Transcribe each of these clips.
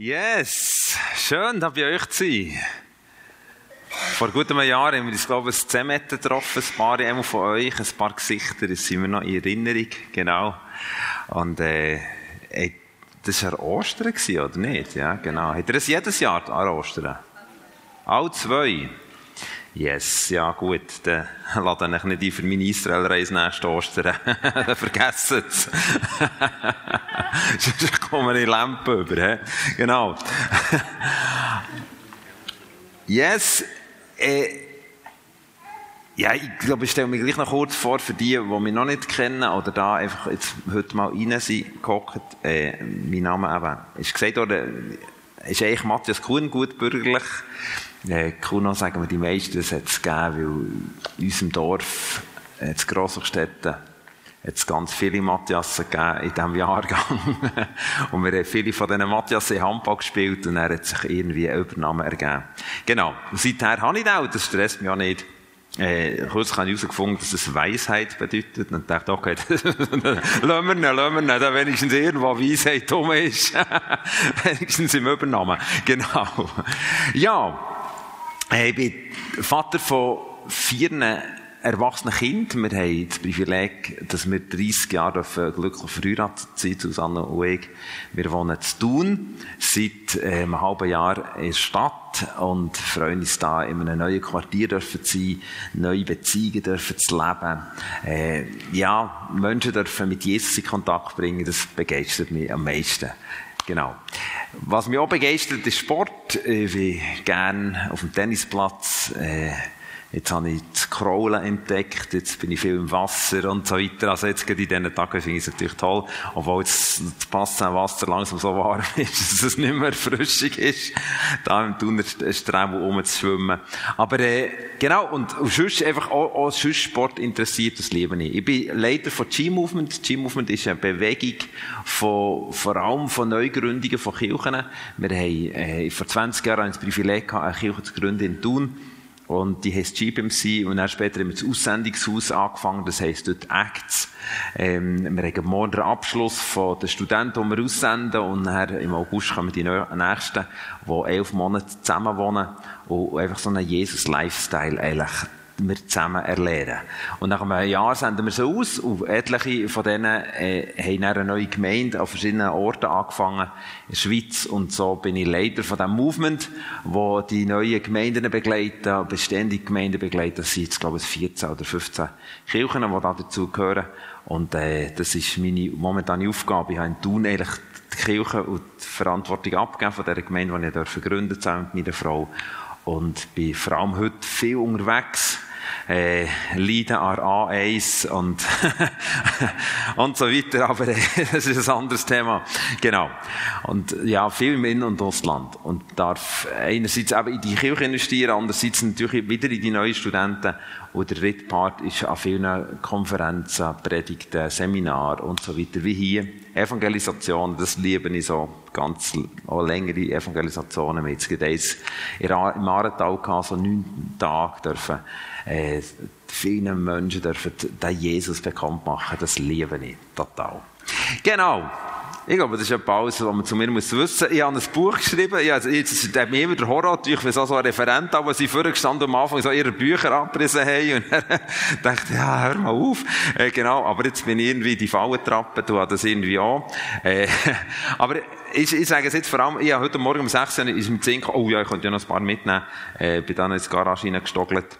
Yes, schön, da bei euch zu sein. Vor gut einem Jahr haben wir uns, glaube ich, Zemetten getroffen, ein paar von euch, ein paar Gesichter, das sind wir noch in Erinnerung, genau. Und, äh, das war Ostern, oder nicht? Ja, genau. Habt ihr das jedes Jahr an Ostern? All zwei? Yes, ja gut, dann lade ich nicht ein für meine Israel-Reise nächsten Ostern. dann vergessen es. Sonst kommen wir in Lampen über. He? Genau. yes, äh, ja, ich glaube, ich stelle mich gleich noch kurz vor für die, die mich noch nicht kennen oder da einfach jetzt heute mal rein sind, gehockt. Äh, mein Name eben, ist gesagt worden, ist eigentlich Matthias Kuhn, gut bürgerlich. Äh, Kuno sagen wir die meisten, das hat es gegeben, weil in unserem Dorf, äh, in Grossachstädten, hat es ganz viele Matthiasen gegeben in diesem Jahrgang. und wir haben viele von diesen Matthiasen in Handball gespielt und er hat sich irgendwie eine Übernahme ergeben. Genau. Und seither habe ich das auch, das stresst mich auch nicht. Äh, kurz habe ich herausgefunden, dass es Weisheit bedeutet. Und dachte, okay, lassen wir ihn, lassen wir ihn, da wenigstens irgendwo Weisheit dumm ist. wenigstens im Übernahmen. Genau. Ja. Ich bin Vater von vier erwachsenen Kindern. Wir haben das Privileg, dass wir 30 Jahre glücklich verheiratet sind, Susanne und ich. Wir wohnen zu Thun, seit äh, einem halben Jahr in der Stadt und freuen uns da in einem neuen Quartier dürfen zu sein, neue Beziehungen dürfen zu leben. Äh, ja, Menschen dürfen mit Jesus in Kontakt bringen, das begeistert mich am meisten. Genau. Was mich auch begeistert, ist Sport. Ich bin gerne auf dem Tennisplatz. Äh, Jetzt habe ich das Kraulen entdeckt, jetzt bin ich viel im Wasser und so weiter. Also jetzt gerade in diesen Tagen finde ich es natürlich toll, obwohl jetzt das passende Wasser langsam so warm ist, dass es nicht mehr frischig ist, da im Thunerstrom rumzuschwimmen. Aber äh, genau, und, und sonst einfach auch, auch sonst Sport interessiert, das liebe ich. Ich bin Leiter von G-Movement. G-Movement ist eine Bewegung von, vor allem von Neugründungen von Kirchen. Wir haben äh, vor 20 Jahren das Privileg gehabt, eine Kirche zu gründen in Thun. Und die heisst GBMC und dann später haben wir das Aussendungshaus angefangen, das heisst dort Acts. Ähm, wir haben morgen den Abschluss von den Studenten, die wir aussenden. Und dann im August kommen die Nächsten, die elf Monate zusammen wohnen und einfach so einen Jesus-Lifestyle eigentlich wir zusammen erlernen. Und nach einem Jahr senden wir so aus und etliche von denen äh, haben eine neue Gemeinde an verschiedenen Orten angefangen in der Schweiz und so bin ich Leiter von diesem Movement, wo die neuen Gemeinden begleiten, beständige Gemeinden begleiten. Das sind jetzt, glaube ich, 14 oder 15 Kirchen, die da dazu gehören. Und äh, das ist meine momentane Aufgabe. Ich habe in Thun eigentlich die Kirche und die Verantwortung abgegeben von dieser Gemeinde, die ich gegründet habe mit meiner Frau. Und bin vor allem heute viel unterwegs äh, Leiden an A1 und, und so weiter, aber äh, das ist ein anderes Thema. Genau. Und ja, viel im In- und Ausland. Und darf einerseits eben in die Kirche investieren, andererseits natürlich wieder in die neuen Studenten. Und der dritte Part ist an vielen Konferenzen, Predigten, Seminaren und so weiter, wie hier. Evangelisation, das liebe ich so ganz auch längere Evangelisationen. Wir haben jetzt im Arental so neun Tage dürfen äh, vielen Menschen dürfen den Jesus bekannt machen. Das liebe ich total. Genau. Ich glaube, das ist etwas alles, was man zu mir wissen muss. Ich habe ein Buch geschrieben. Ja, also jetzt hat mir immer der Horror natürlich, wenn so ein Referent wo sie vorgestanden am Anfang so ihre Bücher abgerissen haben. Und dachte ja, hör mal auf. Äh, genau. Aber jetzt bin ich irgendwie die Fallen trappen, du hast das irgendwie an. Äh, aber ich, ich sage es jetzt vor allem, ich habe heute Morgen um 16 Uhr ist mit 10 oh ja, ich könnte ja noch ein paar mitnehmen. Äh, bin dann in die Garage hineingestogelt.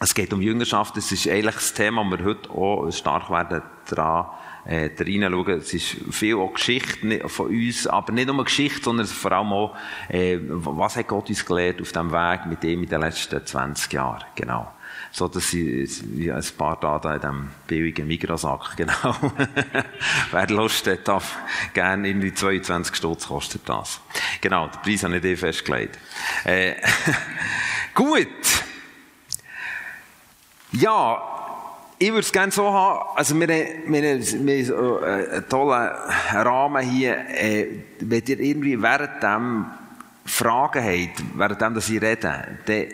Es geht um Jüngerschaft. Das ist eigentlich das Thema, wo wir heute auch stark werden dran äh, reinschauen. Es ist viel auch Geschichte von uns, aber nicht nur Geschichte, sondern vor allem auch, äh, was hat Gott uns gelehrt auf dem Weg mit ihm in den letzten 20 Jahren. Genau. So, dass ich, ja, ein paar da in diesem billigen Migrasack, genau. Wer Lust hat, darf gerne in die 22 Stutz kostet das. Genau, den Preis habe ich dir festgelegt. Äh, gut. Ja, ich würde es gerne so haben, also wir, wir, wir, wir haben einen tollen Rahmen hier, äh, wenn ihr irgendwie während dem Fragen habt, während dem, dass ich rede, dann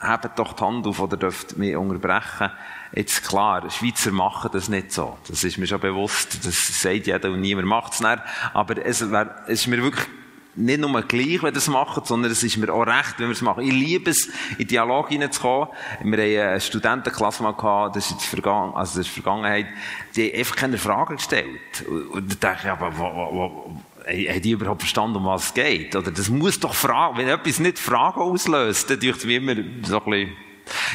habt doch die Hand auf oder dürft mich unterbrechen. Jetzt klar, Schweizer machen das nicht so. Das ist mir schon bewusst. Das sagt jeder und niemand macht es. Aber es, wär, es ist mir wirklich nicht nur gleich, wenn ihr es macht, sondern es ist mir auch recht, wenn wir es machen. Ich liebe es, in Dialog hineinzukommen. Wir haben eine Studentenklasse mal gehabt, das ist jetzt Vergangen, also das ist Vergangenheit, die haben einfach keine Fragen gestellt. Und da dachte ich, aber, wo, haben die überhaupt verstanden, um was es geht? Oder das muss doch Fragen, wenn etwas nicht Fragen auslöst, dann tue ich es wie immer so ein bisschen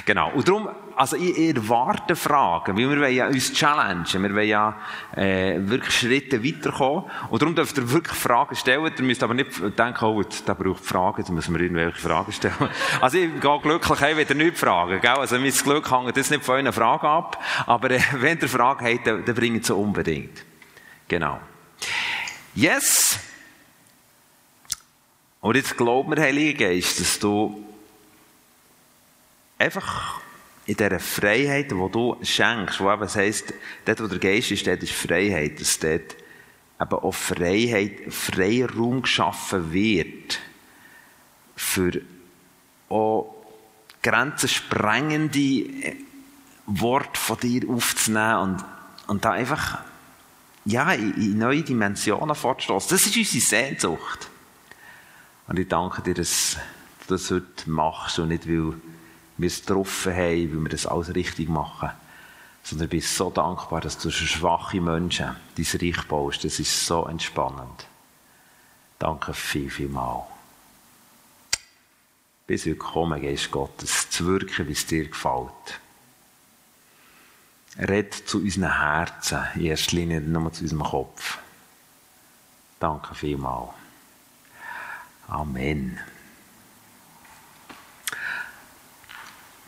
Genau. Und darum, also ich erwarte Fragen, weil wir wollen ja uns challengen, wir wollen ja äh, wirklich Schritte weiterkommen. Und darum dürft ihr wirklich Fragen stellen. Ihr müsst aber nicht denken, oh, der braucht Fragen, da müssen wir irgendwelche Fragen stellen. Also ich gehe glücklich wenn ihr nicht fragen, gell? Also mein Glück hängt jetzt nicht von euren Fragen ab, aber äh, wenn ihr Fragen habt, dann, dann bringt sie unbedingt. Genau. Yes! Und jetzt glaubt mir, Heiliger Geist, dass du einfach in dieser Freiheit, die du schenkst, wo eben heisst, dort, wo der Geist ist, dort ist Freiheit, dass dort eben auch Freiheit, freier Raum geschaffen wird, für auch grenzensprengende Worte von dir aufzunehmen und, und da einfach, ja, in, neue Dimensionen fortzustoßen. Das ist unsere Sehnsucht. Und ich danke dir, dass du das heute machst und nicht, weil wir es getroffen haben, weil wir das alles richtig machen. Sondern ich bin so dankbar, dass du für schwache Menschen dein Reich baust. Das ist so entspannend. Danke viel, viel mal. Bis willkommen, Geist Gottes, zu wirken, wie es dir gefällt. Red zu unseren Herzen, in erster Linie nur zu unserem Kopf. Danke vielmals. Amen.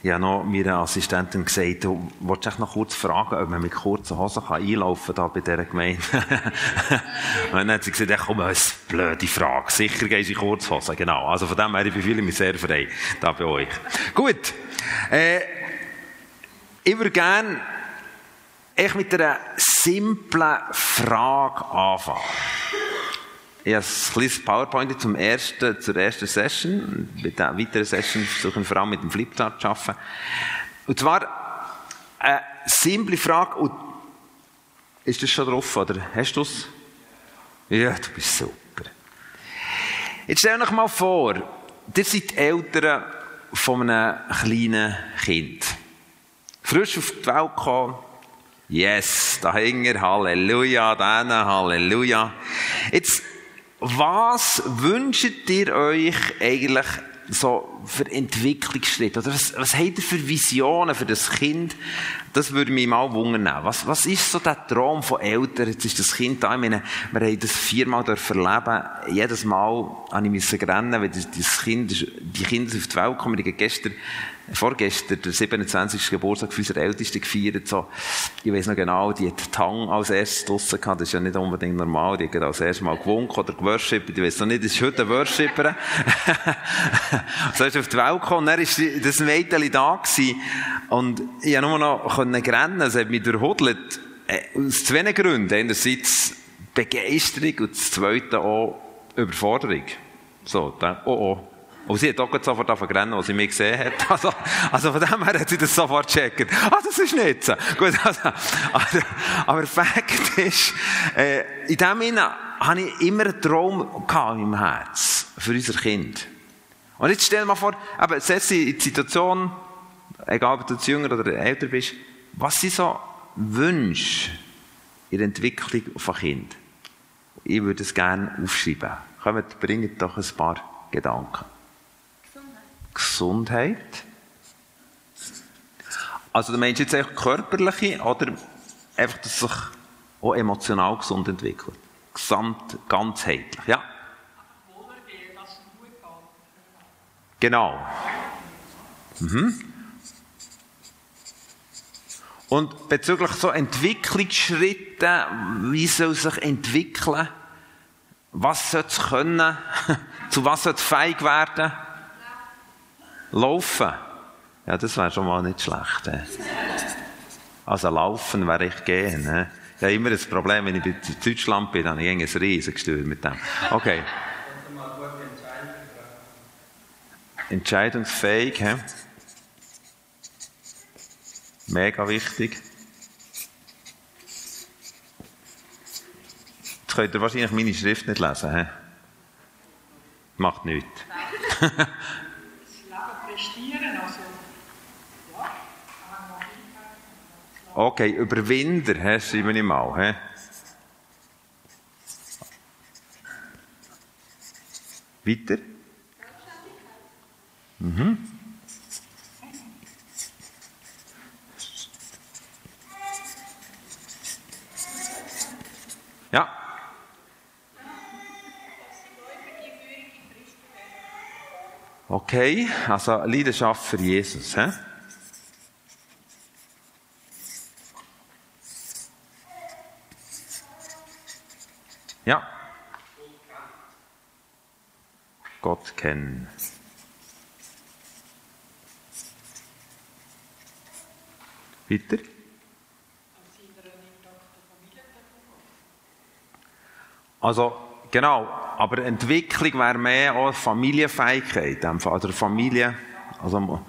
Ich habe noch meiner Assistentin gesagt, du wolltest noch kurz fragen, ob man mit kurzen Hosen kann einlaufen kann bei dieser Gemeinde. und dann hat sie gesagt, ja, komm, eine blöde Frage. Sicher gehen sie Kurzhosen, genau. Also von dem her, ich fühle mich sehr frei, da bei euch. Gut. Äh, ich würde gerne mit einer simplen Frage anfangen. Ich habe ein kleines PowerPoint zum ersten, zur ersten Session. Mit der weiteren Session versuchen wir vor allem mit dem Flipchart zu arbeiten. Und zwar eine simple Frage. Und ist das schon drauf, oder? Hast du es? Ja, du bist super. Jetzt stell euch mal vor, ihr seid Eltern von einem kleinen Kind. Frisch auf die Welt gekommen. Yes, da hängt er, Halleluja, da Halleluja. Jetzt, was wünscht ihr euch eigentlich so für Entwicklungsschritte? Oder was, was habt ihr für Visionen für das Kind? Das würde mich mal wundern. Was, was ist so der Traum von Eltern? Jetzt ist das Kind da. Ich meine, wir haben das viermal erleben. Jedes Mal habe ich rennen, weil das Kind, die Kinder auf die Welt gekommen. Ich gestern vorgestern der 27. Geburtstag für unserer Ältesten gefeiert. So, ich weiß noch genau, die hat Tang als erstes draussen gehabt. Das ist ja nicht unbedingt normal. Die hat als erstes Mal gewunken oder geworshippert. Ich weiß noch nicht, das ist heute ein Worshipper. so ist auf die Welt gekommen. Dann war das Mädchen da gewesen. Und ich konnte nur noch rennen. Es hat mich durchhudelt. Äh, aus zwei Gründen. Einerseits Begeisterung und das zweite auch Überforderung. So, da, oh oh. Und sie hat auch sofort angefangen als sie mich gesehen hat. Also, also von dem her hat sie das sofort gecheckt. Ah, das ist nicht so. Gut, also, also, aber Fakt ist, äh, in dem Sinne habe ich immer einen Traum in meinem Herz für unser Kind. Und jetzt stell dir mal vor, eben, setz dich in die Situation, egal ob du jünger oder älter bist, was sind so Wünsche in der Entwicklung von Kind? Ich würde es gerne aufschreiben. Kommt, bringt doch ein paar Gedanken. Gesundheit. Also du meinst jetzt einfach körperliche oder einfach, dass sich auch emotional gesund entwickelt? Gesamt, ganzheitlich, ja? Genau. Mhm. Und bezüglich so Entwicklungsschritte, wie soll sich entwickeln? Was soll es können? Zu was soll es fähig werden? Laufen. Ja, das wäre schon mal nicht schlecht. Äh. Also laufen wäre ich gehen. Äh. Ich habe immer das Problem, wenn ich in Deutschland bin, dann habe ich ein riesiges mit dem. Okay. Entscheidungsfähig. He? Mega wichtig. Jetzt könnt ihr wahrscheinlich meine Schrift nicht lesen. He? Macht nichts. Das Leben prestieren, also ja, Okay, Überwinder, hä, schreibe ich mal. Hä? Weiter? Mhm. Ja. Okay, also Leidenschaft für Jesus. Hä? Ja. Gott kennen. Weiter? Also, genau, aber Entwicklung wäre mehr auch Familienfähigkeit, oder Familie, also,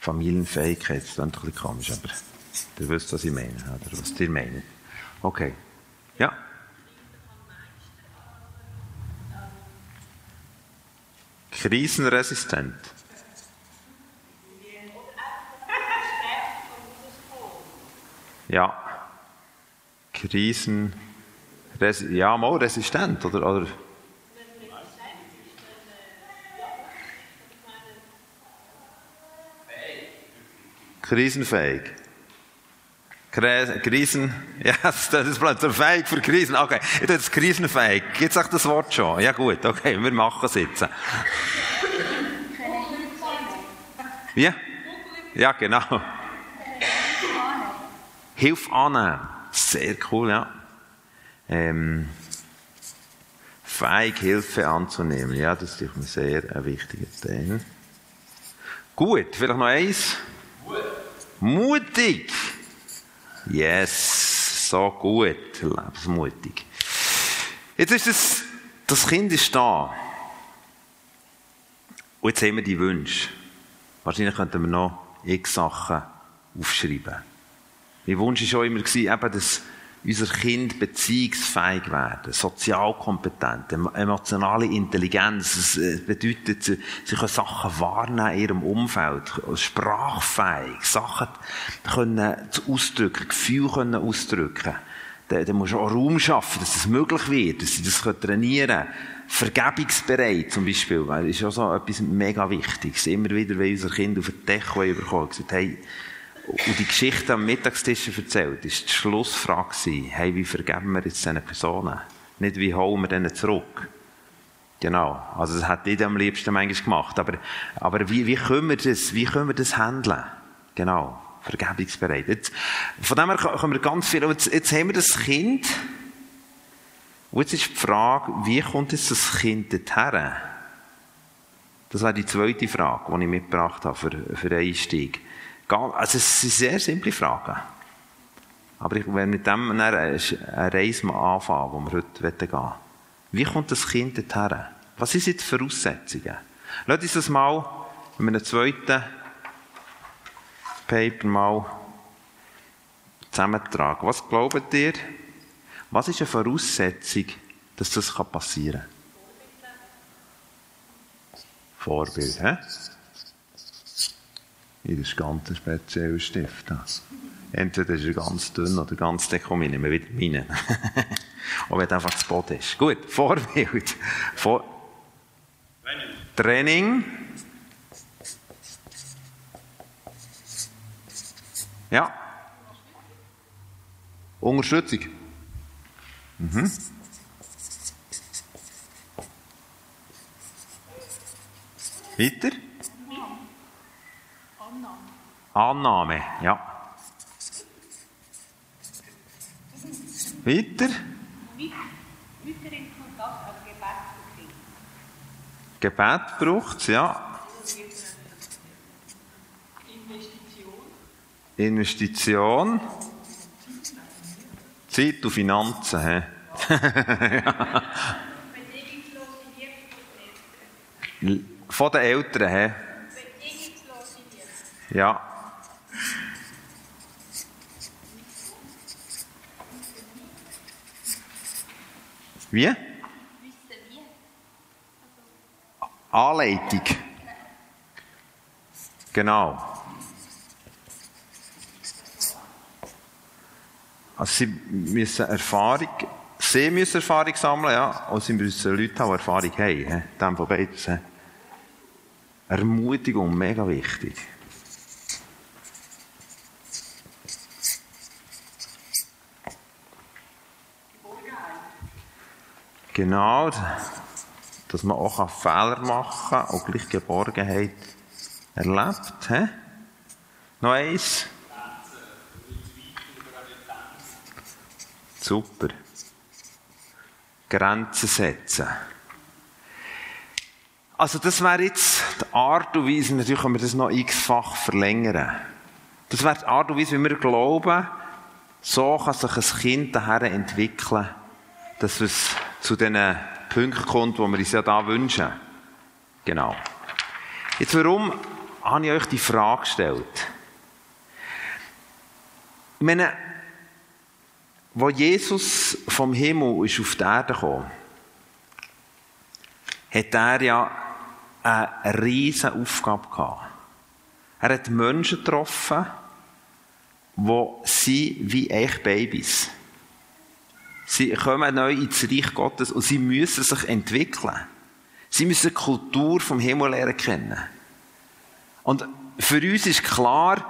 Familienfähigkeit, das klingt ein bisschen komisch, aber ihr wisst, was ich meine, oder was ihr meint. Okay. Ja? Krisenresistent. Ja. Krisen. Ja, mal resistent, oder? oder? Krisenfähig. Krisen, ja, das ist plötzlich fähig für Krisen. Okay, ist krisenfähig. Gibt es das Wort schon? Ja gut, okay, wir machen es jetzt. Wie? Ja, genau. Hilfe annehmen. Sehr cool, ja. Ähm, fähig, Hilfe anzunehmen. Ja, das ist mir sehr ein wichtiger Teil. Gut, vielleicht noch eins. Mutig. Yes, so gut, lebensmutig. Jetzt ist es, das Kind ist da. Und jetzt haben wir die Wünsche. Wahrscheinlich könnten wir noch x Sachen aufschreiben. Mein Wunsch war schon immer, eben, dass unser Kind beziehungsfähig werden, sozial kompetent, emotionale Intelligenz. Das äh, bedeutet, sie, sie können Sachen wahrnehmen in ihrem Umfeld, sprachfähig, Sachen können ausdrücken, Gefühle können ausdrücken. Da, da musst du auch Raum schaffen, dass das möglich wird, dass sie das trainieren können. Vergebungsbereit zum Beispiel, das ist auch so etwas mega Wichtiges. Immer wieder, wenn unser Kind auf den Deko bekommen, gesagt, hey, und die Geschichte am Mittagstisch erzählt, ist die Schlussfrage hey, wie vergeben wir jetzt diesen Personen? Nicht, wie holen wir denen zurück? Genau. Also, das hat ich am liebsten manchmal gemacht. Aber, aber wie, wie können wir das, wie können wir das handeln? Genau. Vergebungsbereit. Jetzt, von dem her können wir ganz viel, jetzt, jetzt haben wir das Kind. Und jetzt ist die Frage, wie kommt jetzt das Kind dorthin? Das war die zweite Frage, die ich mitgebracht habe für, für den Einstieg. Also es sind sehr simple Fragen. Aber ich werde mit dem eine Reise mal anfangen, wo wir heute gehen wollen. Wie kommt das Kind dorthin? Was sind die Voraussetzungen? Lass uns das mal in einem zweiten Paper mal zusammentragen. Was glaubt ihr? Was ist eine Voraussetzung, dass das passieren kann? Vorbild, hä? Das ist ganz ein spezieller Stift. Entweder ist er ganz dünn oder ganz dick. Komm, ich nehme wieder meine. Und wenn einfach zu Boden ist. Gut, Vorbild. Vor Training. Ja. Unterstützung. Mhm. Weiter? Annahme, ja. Weiter? Gebet braucht es, ja. Investition. Zeit und Finanzen. He? Von den Eltern. He? Ja. Wie? Anleitung. Genau. Also sie müssen Erfahrung, sie müssen Erfahrung sammeln, ja, und sie müssen Leute haben, die Erfahrung haben. he. Dem von beides. Ermutigung, mega wichtig. Genau, dass man auch Fehler machen kann und gleich Geborgenheit erlebt. He? Noch eins. Super. Grenzen setzen. Also das wäre jetzt die Art und Weise, natürlich können wir das noch x-fach verlängern. Das wäre die Art und Weise, wie wir glauben, so kann sich ein Kind daher entwickeln, dass es zu den Punkten kommt, die wir uns ja da wünschen. Genau. Jetzt, warum habe ich euch die Frage gestellt? Ich meine, wo Jesus vom Himmel ist auf die Erde gekommen, hat er ja eine riesige Aufgabe gehabt. Er hat Menschen getroffen, die sind wie echt Babys. Sie kommen neu ins Reich Gottes und sie müssen sich entwickeln. Sie müssen die Kultur vom Himmel lernen kennen. Und für uns ist klar,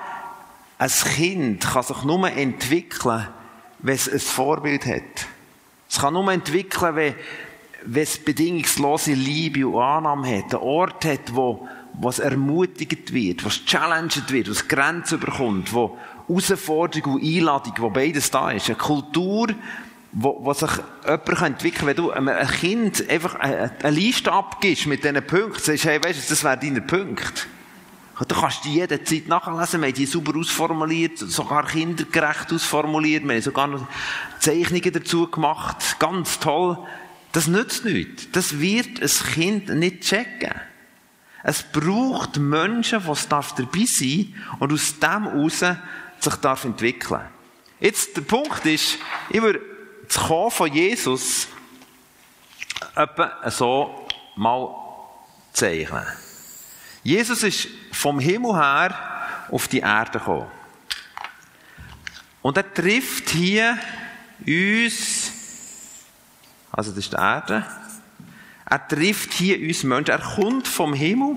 ein Kind kann sich nur entwickeln, wenn es ein Vorbild hat. Es kann nur entwickeln, wenn, wenn es bedingungslose Liebe und Annahme hat. Ein Ort hat, wo, wo es ermutigt wird, wo es challenged wird, wo es Grenzen bekommt, wo Herausforderung und Einladung, wo beides da ist. Eine Kultur, wo, wo sich jemand entwickeln kann. Wenn du einem ein Kind einfach eine, Liste abgibst mit diesen Punkten, sagst, hey, weißt du, das wäre dein Punkt. Du kannst die jederzeit nachlesen. Wir haben die super ausformuliert, sogar kindergerecht ausformuliert. Wir haben sogar noch Zeichnungen dazu gemacht. Ganz toll. Das nützt nichts. Das wird ein Kind nicht checken. Es braucht Menschen, die dabei sein und aus dem heraus sich darf entwickeln. Jetzt, der Punkt ist, ich würde das Kommen von Jesus etwa so mal zeichnen. Jesus ist vom Himmel her auf die Erde gekommen. Und er trifft hier uns, also das ist die Erde, er trifft hier uns Menschen. Er kommt vom Himmel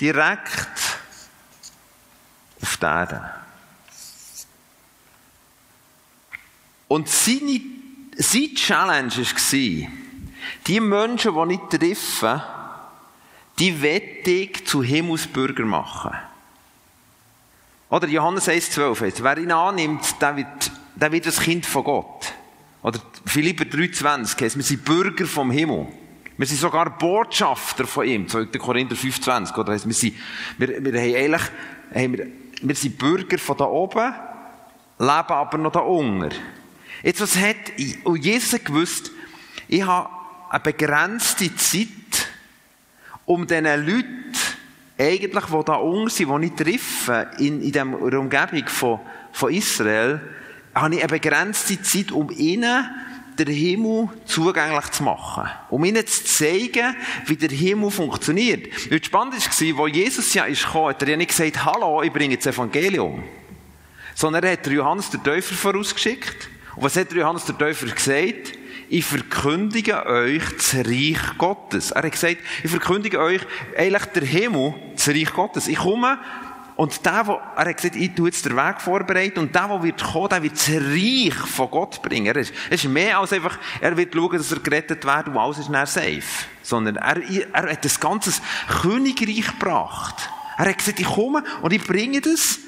direkt auf die Erde. Und seine, seine Challenge war, die Menschen, die ich treffe, die wette ich zu Himmelsbürger machen. Oder Johannes 1,12 Wer ihn annimmt, der wird, der wird das Kind von Gott. Oder Philipper 3,20 heißt, wir sind Bürger vom Himmel. Wir sind sogar Botschafter von ihm. 2. Korinther 5,20. Oder heisst, wir sind, wir, wir haben eigentlich, haben wir, wir sind Bürger von da oben, leben aber noch da unten. Jetzt, was hat, und Jesus hat gewusst, ich habe eine begrenzte Zeit, um diesen Leuten, eigentlich, die da unten sind, die ich treffe, in, in der Umgebung von, von Israel, habe ich eine begrenzte Zeit, um ihnen den Himmel zugänglich zu machen. Um ihnen zu zeigen, wie der Himmel funktioniert. Und spannend war, wo Jesus ja gekommen, hat er ja nicht gesagt, hallo, ich bringe das Evangelium. Sondern er hat Johannes den Täufer vorausgeschickt. Und was hat Johannes der Täufer gesagt? Ich verkündige euch das Reich Gottes. Er hat gesagt, ich verkündige euch eigentlich der Himmel, das Reich Gottes. Ich komme und der, wo, er hat gesagt, ich tue jetzt den Weg vorbereiten und der, der wird kommen, der wird das Reich von Gott bringen. Er ist, er ist mehr als einfach, er wird schauen, dass er gerettet wird und alles ist dann safe. Sondern er, er hat das ganze Königreich gebracht. Er hat gesagt, ich komme und ich bringe das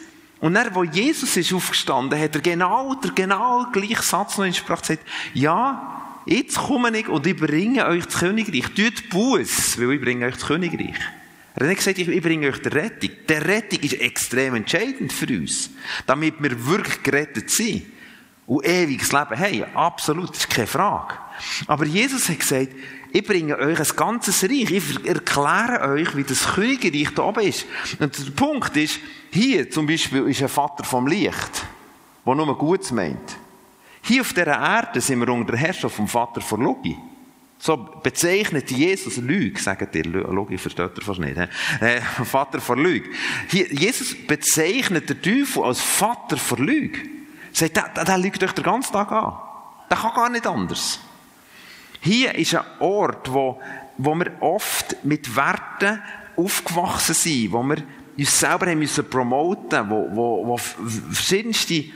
und dann, wo Jesus ist aufgestanden, hat er genau der genau gleiche Satz noch in Sprache gesagt, ja, jetzt komme ich und ich bringe euch das Königreich. Tut Buß, weil ich bringe euch das Königreich. Er hat nicht gesagt, ich bringe euch die Rettung. Die Rettung ist extrem entscheidend für uns. Damit wir wirklich gerettet sind. Und ewiges Leben haben. Absolut, das ist keine Frage. Aber Jesus hat gesagt, ich bringe euch ein ganzes Reich. Ich erkläre euch, wie das Königreich da oben ist. Und der Punkt ist, hier zum Beispiel ist ein Vater vom Licht, der nur Gutes meint. Hier auf dieser Erde sind wir unter der Herrschaft vom Vater vor Logi. So bezeichnet Jesus Lüge, sagt ihr. Logi versteht ihr fast nicht. Äh, Vater vor Lüge. Jesus bezeichnet den Teufel als Vater vor Lüge. Sagt, der, der lügt euch den ganzen Tag an. Der kann gar nicht anders. Hier ist ein Ort, wo, wo wir oft mit Werten aufgewachsen sind, wo wir uns selber haben müssen promoten, wo, wo, wo verschiedenste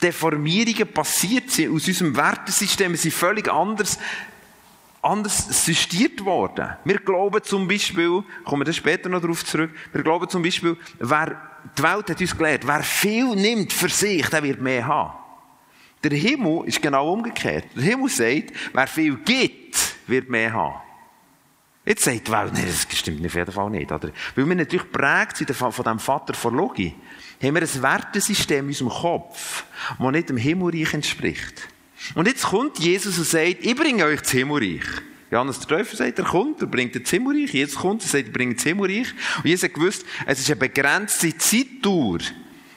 Deformierungen passiert sind aus unserem Wertesystem, wir sind völlig anders anders sistiert worden. Wir glauben zum Beispiel, kommen wir später noch darauf zurück, wir glauben zum Beispiel, wer, die Welt hat uns gelernt, wer viel nimmt für sich, der wird mehr haben. Der Himmel ist genau umgekehrt. Der Himmel sagt, wer viel gibt, wird mehr haben. Jetzt sagt die Welt, nein, das stimmt auf jeden Fall nicht, oder? Weil wir natürlich prägt sind von dem Vater von Logi, haben wir ein Wertesystem in unserem Kopf, das nicht dem Himmelreich entspricht. Und jetzt kommt Jesus und sagt, ich bringe euch das Himmelreich. Johannes der Täufer sagt, er kommt, er bringt das Himmelreich. Jesus kommt und sagt, er bringt das Himmelreich. Und Jesus hat gewusst, es ist eine begrenzte Zeitdauer,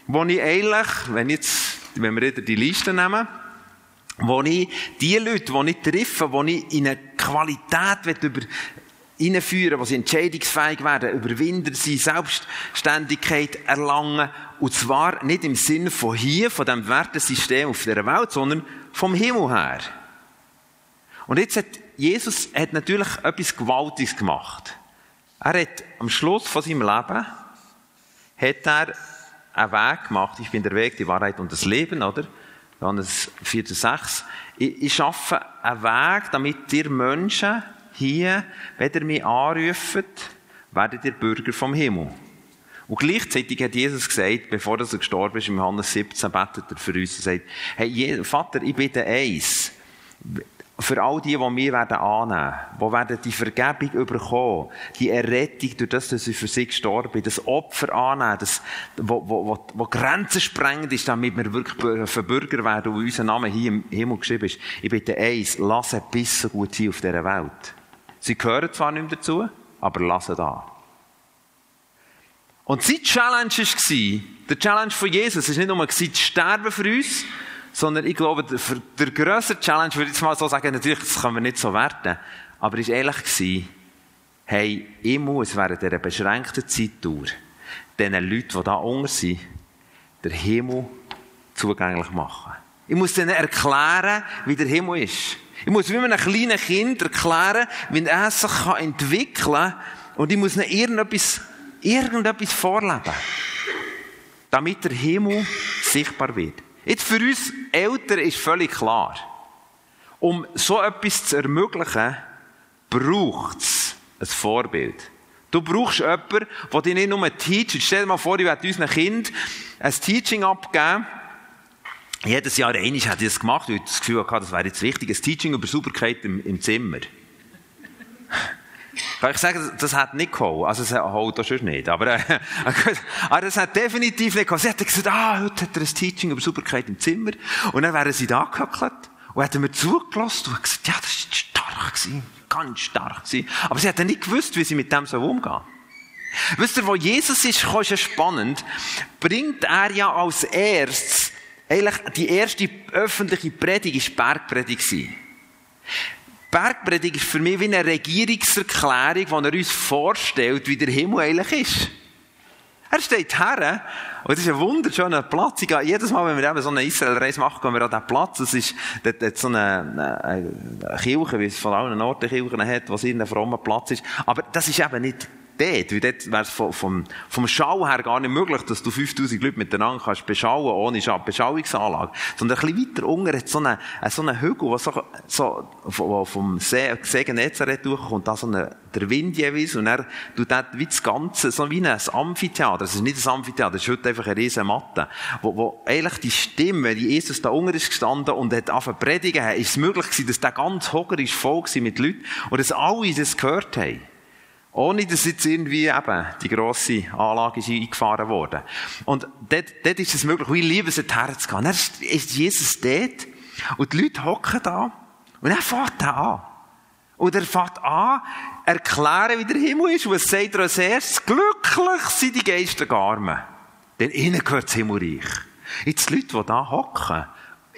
wo ich eigentlich, wenn jetzt, wenn wir wieder die Liste nehmen, wo ich die Leute, die ich treffe, wo ich in eine Qualität über hineinführen, sie entscheidungsfähig werden, Überwinder sie Selbstständigkeit erlangen. Und zwar nicht im Sinne von hier, von dem Wertesystem auf der Welt, sondern vom Himmel her. Und jetzt hat Jesus hat natürlich etwas Gewaltiges gemacht. Er hat am Schluss von seinem Leben hat er einen Weg gemacht. Ich bin der Weg, die Wahrheit und das Leben, oder? Johannes 4,6. Ich, ich schaffe einen Weg, damit ihr Menschen hier, wenn ihr mich anruft, werdet ihr Bürger vom Himmel. Und gleichzeitig hat Jesus gesagt, bevor er gestorben ist, im Johannes 17 betet er für uns und sagt, hey, Vater, ich bitte eins. Für all die, die mich werden annehmen, die werden die Vergebung bekommen, die Errettung, durch das, dass ich für sie gestorben bin, das Opfer annehmen, das, wo, wo, wo, wo Grenzen sprengend ist, damit wir wirklich Verbürger werden und unser Name hier im Himmel geschrieben ist. Ich bitte eins, lass ein bisschen gut hier auf dieser Welt. Sie gehören zwar nicht mehr dazu, aber lassen da. Und seine Challenge war, der Challenge von Jesus, ist nicht nur zu sterben für uns, sondern ich glaube, der, der grössere Challenge, würde ich jetzt mal so sagen, natürlich, das können wir nicht so werten, aber ist ehrlich gewesen, hey, ich muss während dieser beschränkten Zeitdauer diesen Leuten, die da unten sind, den Himmel zugänglich machen. Ich muss ihnen erklären, wie der Himmel ist. Ich muss wie einem kleinen Kind erklären, wie er sich entwickeln kann. Und ich muss ihnen irgendetwas, irgendetwas vorleben. Damit der Himmel sichtbar wird. Jetzt für uns Eltern ist völlig klar. Um so etwas zu ermöglichen, braucht es ein Vorbild. Du brauchst jemanden, der dich nicht nur teacht. Stell dir mal vor, ich werde unseren Kind ein Teaching abgeben, jedes Jahr einmal hat ich das gemacht, weil ich das Gefühl hatte, das wäre jetzt wichtig, ein Teaching über Sauberkeit im, im Zimmer. Kann ich sagen, das hat nicht geholfen. Also, es holt das schon nicht. Aber, äh, aber das hat definitiv nicht geholfen. Sie hat gesagt, ah, heute hat er ein Teaching über Sauberkeit im Zimmer. Und dann wären sie da gehackt und hätten mir zugelassen und gesagt, ja, das ist stark gewesen. Ganz stark gewesen. Aber sie hätten nicht gewusst, wie sie mit dem so umgehen. Wisst ihr, wo Jesus ist, ist ja spannend, bringt er ja als erstes eigentlich die erste öffentliche Predigt war Bergpredigt. Bergpredigt ist für mich wie eine Regierungserklärung, wo er uns vorstellt, wie der Himmel eigentlich ist. Er steht her, und das ist ein wunderschöner Platz. Ich gehe, jedes Mal, wenn wir eben so eine Israelreise machen, gehen wir an diesen Platz. Das ist dort, dort so eine, eine, Kirche, wie es von allen Orten Kirchen hat, was irgendein frommer Platz ist. Aber das ist eben nicht dort, weil dort wäre es vom, vom, vom Schau her gar nicht möglich, dass du 5000 Leute miteinander kannst beschauen ohne Beschauungsanlage. Sondern ein bisschen weiter unten hat so einen, so einen Hügel, der so, so, vom See, See durchkommt, da so eine, der Wind jeweils, und er tut dort wie das Ganze, so wie ein Amphitheater. Es ist nicht ein Amphitheater, es ist heute einfach eine riesen Matte, wo, wo eigentlich die Stimme, die Jesus da unten ist gestanden und hat angefangen predigen, ist es möglich gewesen, dass der ganze Hocker ist voll mit Leuten und dass alle das gehört haben. Ohne, dass jetzt irgendwie eben die grosse Anlage ist eingefahren wurde. Und dort, dort ist es möglich, wie liebe es herzugehen. Dann ist Jesus dort und die Leute hocken da und er fährt da an. Und er fährt an, erklären, wie der Himmel ist. Und was sagt er als erstes? Glücklich sind die Geister Armen. Denn ihnen gehört das Himmelreich. Jetzt die Leute, die da hocken,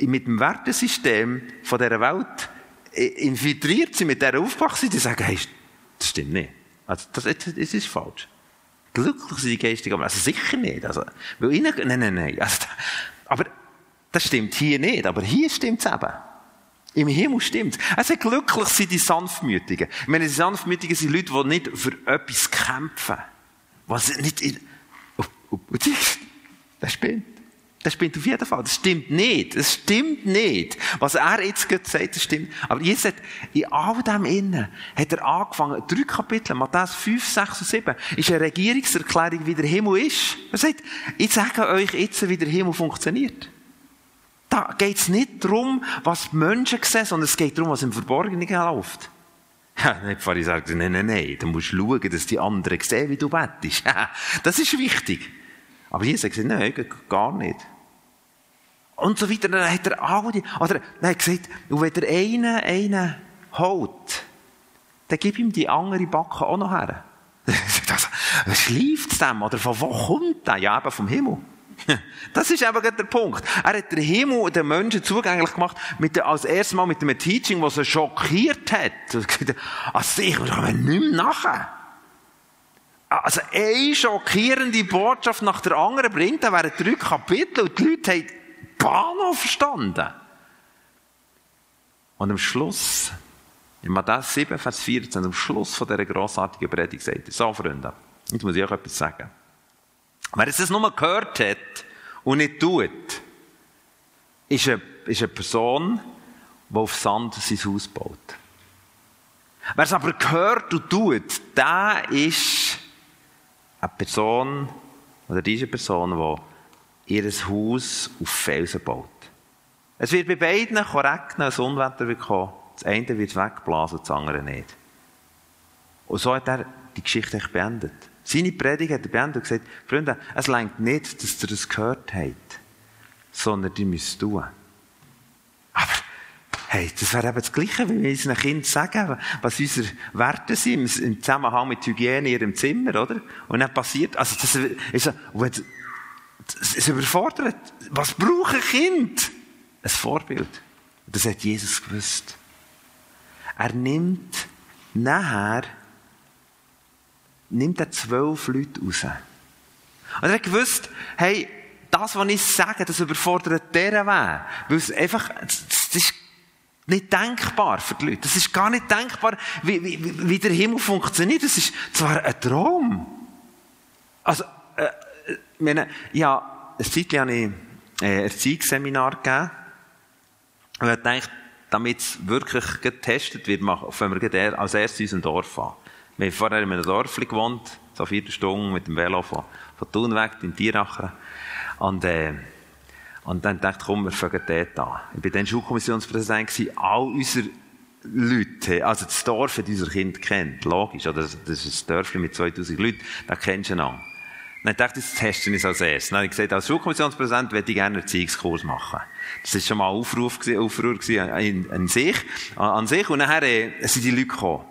mit dem Wertesystem von dieser Welt infiltriert sind, mit dieser aufgewachsen die sagen, hey, das stimmt nicht. Also, das, das, ist falsch. Glücklich sind die Geistigen, aber also sicher nicht. Also, weil ihnen, nein, nein, nein. Also, aber das stimmt hier nicht, aber hier stimmt es eben. Im Himmel stimmt es. Also glücklich sind die Sanftmütigen. Ich meine, die Sanftmütigen sind Leute, die nicht für etwas kämpfen. Was nicht in... Oh, oh, oh, das stimmt. Das stimmt auf jeden Fall. Das stimmt nicht. Das stimmt nicht. Was er jetzt gerade sagt, das stimmt. Aber jetzt hat, in all dem Innen hat er angefangen, drei Kapitel, Matthäus 5, 6 und 7, ist eine Regierungserklärung, wie der Himmel ist. Er sagt, ich sage euch jetzt, wie der Himmel funktioniert. Da geht es nicht darum, was die Menschen sehen, sondern es geht darum, was im Verborgenen läuft. Ja, die Pharisäer sagen, nein, nein, nein, du musst schauen, dass die anderen sehen, wie du bettest. das ist wichtig. Aber Jesus hat gesagt, nein, gar nicht. Und so weiter. Dann hat er all die, oder, er gesagt, und wenn der eine einen holt, dann gib ihm die andere Backe auch noch her. Was es dem? Oder von wo kommt der? Ja, eben vom Himmel. Das ist eben der Punkt. Er hat den Himmel den Menschen zugänglich gemacht, mit der, als erstes Mal mit einem Teaching, das sie schockiert hat. Also ich komme nicht mehr nachher. Also eine schockierende Botschaft nach der anderen bringt, dann wären drei Kapitel und die Leute haben Bahnhof verstanden. Und am Schluss, in Matthäus 7, Vers 14, am Schluss von dieser grossartigen Predigt sagt er, so Freunde, jetzt muss ich euch etwas sagen. Wer es nur gehört hat und nicht tut, ist eine, ist eine Person, die auf Sand sein Haus baut. Wer es aber gehört und tut, der ist eine Person, oder diese Person, die ihr Haus auf Felsen baut. Es wird bei beiden regnen, ein Unwetter wird. Das eine wird wegblasen, das andere nicht. Und so hat er die Geschichte beendet. Seine Predigt hat er beendet und gesagt, Freunde, es längt nicht, dass ihr das gehört habt, sondern ihr müsst tun. Hey, das wäre eben das Gleiche, wie wir unseren Kindern sagen, was unsere Werte sind im Zusammenhang mit Hygiene in ihrem Zimmer, oder? Und dann passiert, also das ist es überfordert. Was braucht ein Kind? Ein Vorbild. Das hat Jesus gewusst. Er nimmt nachher nimmt er zwölf Leute raus. Und er hat gewusst, hey, das, was ich sage, das überfordert deren Weg. Weil es einfach, das ist nicht denkbar für die Leute. Das ist gar nicht denkbar, wie, wie, wie der Himmel funktioniert. Das ist zwar ein Traum. Also, äh, ich meine, ja, ein Zeitchen habe ich äh, ein Erziehungsseminar gegeben. Und ich dachte, damit es wirklich getestet wird, fangen wir als erstes in unserem Dorf an. Wir haben vorher in einem Dorf gewohnt, so vier Stunden mit dem Velo von, von Thun weg, in Tierachen. Und, äh, und dann dachte ich, komm, wir fangen dort an. Ich war dann Schulkommissionspräsident. All unsere Leute, also das Dorf hat unser Kind kennt, logisch, oder? Das ist ein Dörfchen mit 2000 Leuten, da kennst du ihn an. Dann dachte ich, das testen wir als erstes. Dann habe ich gesagt, als Schulkommissionspräsident würde ich gerne einen Erziehungskurs machen. Das war schon mal ein Aufruf, Aufruhr an, an sich, an sich. Und nachher äh, sind die Leute gekommen.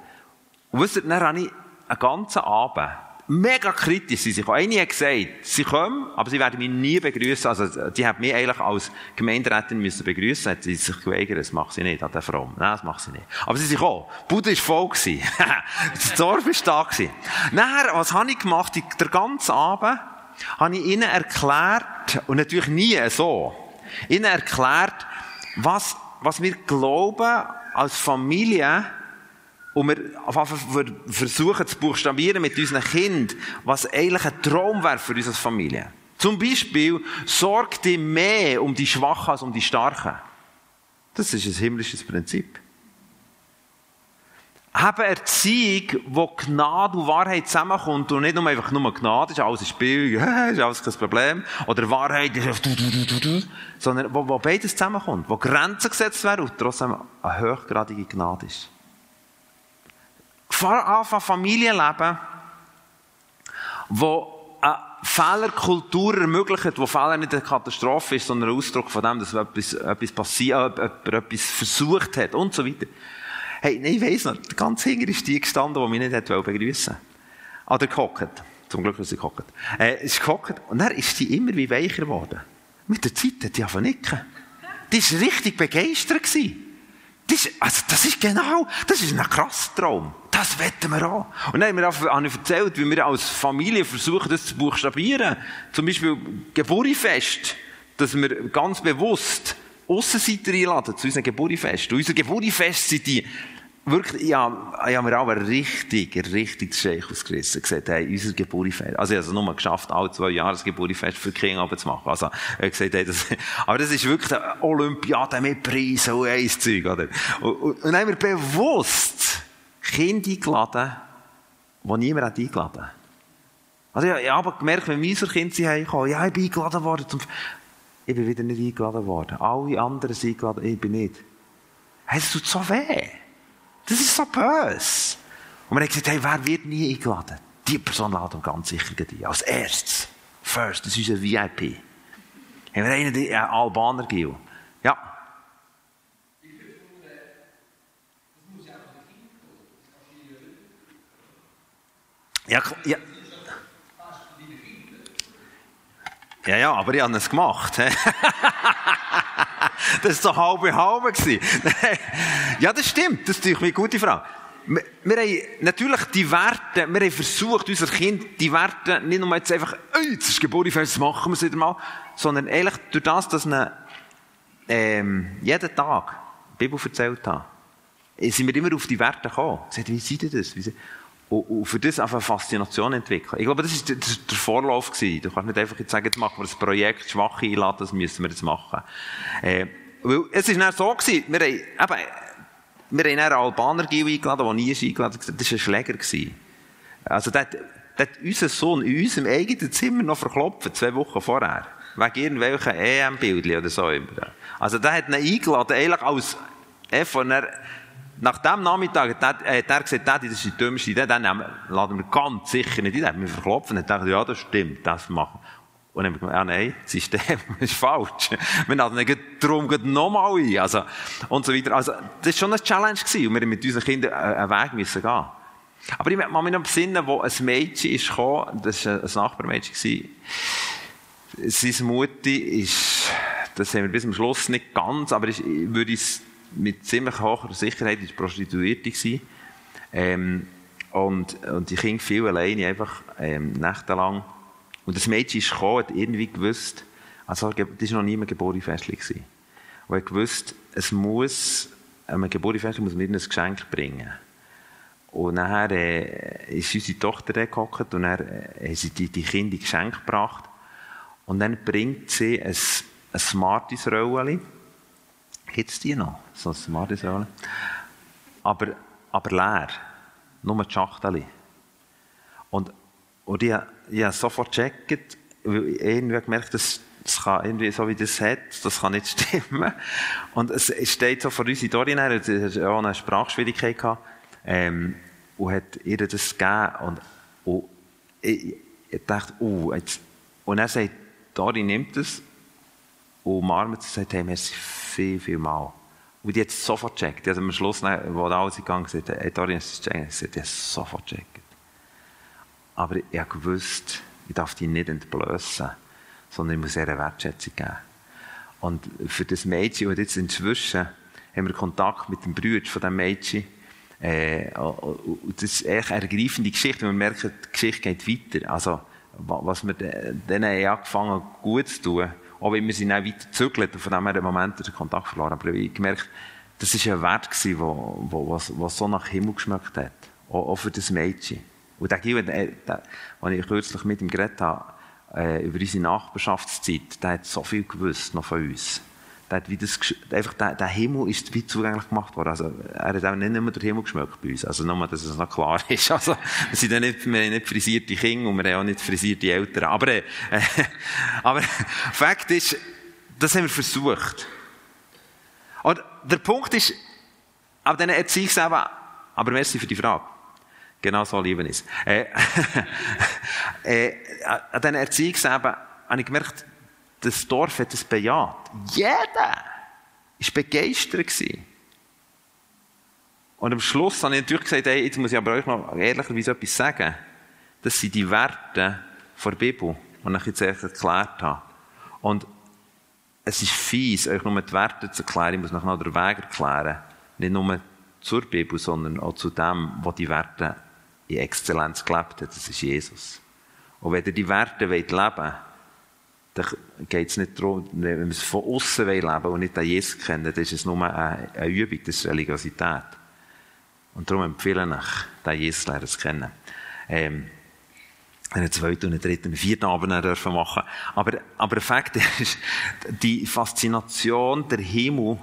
Und wisst ihr, dann habe ich einen ganzen Abend mega kritisch sie sich. Eine hat gesagt, sie kommen, aber sie werden mich nie begrüßen. Also, die hat mich eigentlich als Gemeinderätin müssen begrüßen, hat sie sich geweigert, das macht sie nicht, hat der Frau. Nein, das macht sie nicht. Aber sie sind gekommen. Buddha war voll das Dorf war da gewesen. Nachher, was habe ich gemacht? Der ganze Abend habe ich ihnen erklärt, und natürlich nie so, ihnen erklärt, was, was wir glauben als Familie, und wir versuchen zu buchstabieren mit unseren Kindern, was eigentlich ein Traum wäre für unsere Familie. Zum Beispiel, sorg dich mehr um die Schwachen als um die Starken. Das ist ein himmlisches Prinzip. Haben Erziehung, wo Gnade und Wahrheit zusammenkommt und nicht nur einfach nur Gnade, ist alles ein Spiel, ist alles kein Problem, oder Wahrheit ist du, du, du, du, sondern wo, wo beides zusammenkommt, wo Grenzen gesetzt werden und trotzdem eine hochgradige Gnade ist. Anfangen Familienleben, wo eine Fehlerkultur ermöglicht, wo Fehler nicht eine Katastrophe ist, sondern ein Ausdruck von dem, dass etwas, etwas passiert, jemand etwas versucht hat und so weiter. Hey, ich weiss noch, ganz hinger ist die gestanden, die mich nicht hat begrüßen wollte. Ah, der gehockt. Zum Glück, dass sie gehockt. Äh, ist gehockt. Und dann ist sie immer wie weicher geworden. Mit der Zeit hat sie einfach nicken. die war richtig begeistert. Gewesen. Das ist, also, das ist genau, das ist ein krasser Traum. Das wetten wir an. Und dann haben wir auch, erzählt, wie wir als Familie versuchen, das zu buchstabieren. Zum Beispiel Geburifest. Dass wir ganz bewusst Aussenseiter einladen zu unserem Geburifest. Und unser Geburifest sind die wirklich, ja, ich habe mir auch richtig, richtig das Scheich ausgerissen. Gesagt, hey, unser Geburtfest. Also, ich habe es nur geschafft, alle zwei Jahre das Geburtfest für die Kinder zu machen. Also, ich habe gesagt, hey, das, aber das ist wirklich eine Olympiade mit Preisen und ein Zeug, oder? Und, und, und haben wir bewusst Kinder eingeladen, die niemand hat eingeladen. Also, ich, ich habe gemerkt, wenn meine Kinder sie heimkommen, ja, ich bin eingeladen worden zum, ich bin wieder nicht eingeladen worden. Alle anderen sind eingeladen, ich bin nicht. Hey, das tut so weh. Das ist so böse. Und man hat gesagt, hey, wer wird nie eingeladen? Die Person laden wir ganz sicher ein. Als erstes. First, das ist unser VIP. Haben wir einen, einen Albaner Gil. Ja. Ja, ja. Ja, ja, aber ich habe es gemacht. das war so halbe halbe. ja, das stimmt. Das ist eine gute Frage. Wir, wir haben natürlich die Werte, wir haben versucht, unser Kind die Werte nicht nur jetzt einfach, oh, jetzt ist Geburtstagsfest, das machen wir es wieder mal, sondern eigentlich durch das, dass wir ähm, jeden Tag die Bibel erzählt haben, sind wir immer auf die Werte gekommen. Gesagt, wie seid ihr das? Wie und, für das einfach eine Faszination entwickeln. Ich glaube, das ist der Vorlauf gewesen. Du kannst nicht einfach jetzt sagen, jetzt machen wir das Projekt Schwache einladen, das müssen wir jetzt machen. Äh, weil es ist dann so gewesen, wir haben, eben, wir haben einen Albaner eingeladen, der nie ist eingeladen, das war ein Schläger gewesen. Also, der, der hat unseren Sohn in unserem eigenen Zimmer noch verklopft, zwei Wochen vorher. Wegen irgendwelchen EM-Bildchen oder so. Also, der hat ihn eingeladen, eigentlich als, von einer, nach dem Nachmittag hat er, hat er gesagt, das ist die dümmste Idee, dann laden wir ganz sicher nicht ein. Er hat mich verklopft und gedacht, ja, das stimmt, das machen Und dann haben wir gesagt, ja, nein, das System ist falsch. Wir laden ihn darum nochmal ein. Also, und so weiter. Also, das war schon eine Challenge gewesen. Und wir mit unseren Kindern einen Weg müssen gehen. Aber ich muss mich noch besinnen, wo ein Mädchen ist gekommen, das war ein Nachbarmädchen, seine Mutter ist, das haben wir bis zum Schluss nicht ganz, aber ich würde es mit ziemlich hoher Sicherheit ist Prostituierte. Ähm, und, und die Kinder viel alleine, einfach ähm, nächtelang. Und das Mädchen ist gekommen, hat irgendwie gewusst, also das war noch nie ein Geburtstagsfest gewesen. Und hat gewusst, es muss, einem Geburtstagsfest muss man ein Geschenk bringen. Und nachher äh, ist unsere Tochter gehockt und dann äh, haben sie die, die Kinder Geschenk gebracht. Und dann bringt sie ein, ein Smarties-Röllchen Gibt es die noch? So Martisöl. Aber, aber leer. Nur die Schachtel. Und, und ich, ich habe sofort gecheckt, weil ich irgendwie gemerkt, dass das kann irgendwie, so wie das hat, das kann nicht stimmen. Und es steht so vor uns in Dorin, er hat auch eine Sprachschwierigkeit gehabt, ähm, und hat ihr das gegeben. Und, und ich, ich dachte, oh, jetzt, und er sagt, Dorin nimmt und umarmt es und sagt, hey, merci viel, viel Mal. Und die hat es sofort gecheckt. Also am Schluss, wo alle gegangen sind, hey, Dorian, es gecheckt? Sie hat es sofort gecheckt. Aber ich gewusst, ich darf die nicht entblößen, sondern ich muss ihr eine Wertschätzung geben. Und für das Mädchen, und jetzt inzwischen, haben wir Kontakt mit dem Bruder von diesem Mädchen, äh, und das ist echt eine ergreifende Geschichte, man merkt, die Geschichte geht weiter. Also, was wir denen angefangen gut zu tun, auch wenn wir sie dann weiter zügeln und von dem her Moment den Kontakt verloren. Aber ich habe gemerkt, das war ein Wert, der wo, wo, was, was so nach Himmel geschmeckt hat. Auch, auch für das Mädchen. Und der Gil, der, der, als ich kürzlich mit ihm geredet habe, äh, über unsere Nachbarschaftszeit, der hat so viel gewusst noch von uns der wie das, einfach der, der Himmel ist wie zugänglich gemacht worden. Also, er hat auch nicht immer den Himmel geschmeckt bei uns. Also, nur, dass es noch klar ist. Also, wir sind ja nicht, wir haben nicht frisierte Kinder und wir haben auch nicht frisierte Eltern. Aber, äh, aber, Fakt ist, das haben wir versucht. Und der Punkt ist, auf diesen Erziehungsebene, aber merci für die Frage. Genau so lieben ist. Äh, äh, an diesen Erziehungsebene habe ich gemerkt, das Dorf hat es bejaht. Jeder war begeistert. Und am Schluss habe ich natürlich gesagt, hey, jetzt muss ich aber euch noch ehrlicherweise etwas sagen. Das sind die Werte der Bibel, die ich jetzt erklärt habe. Und es ist fies, euch nur die Werte zu erklären. Ich muss noch den Weg erklären. Nicht nur zur Bibel, sondern auch zu dem, wo die Werte in Exzellenz gelebt hat. Das ist Jesus. Und wenn ihr die Werte leben wollt, dann geht es nicht darum, wenn wir es von außen leben und nicht an Jesus kennen, dann ist es nur eine, Übung, das ist Religiosität. Und darum empfehle ich, den Jesus lernen zu kennen. Ähm, einen zweiten, einen dritten, einen vierten Abend dürfen machen. Aber, aber der Fakt ist, die Faszination der Himmel,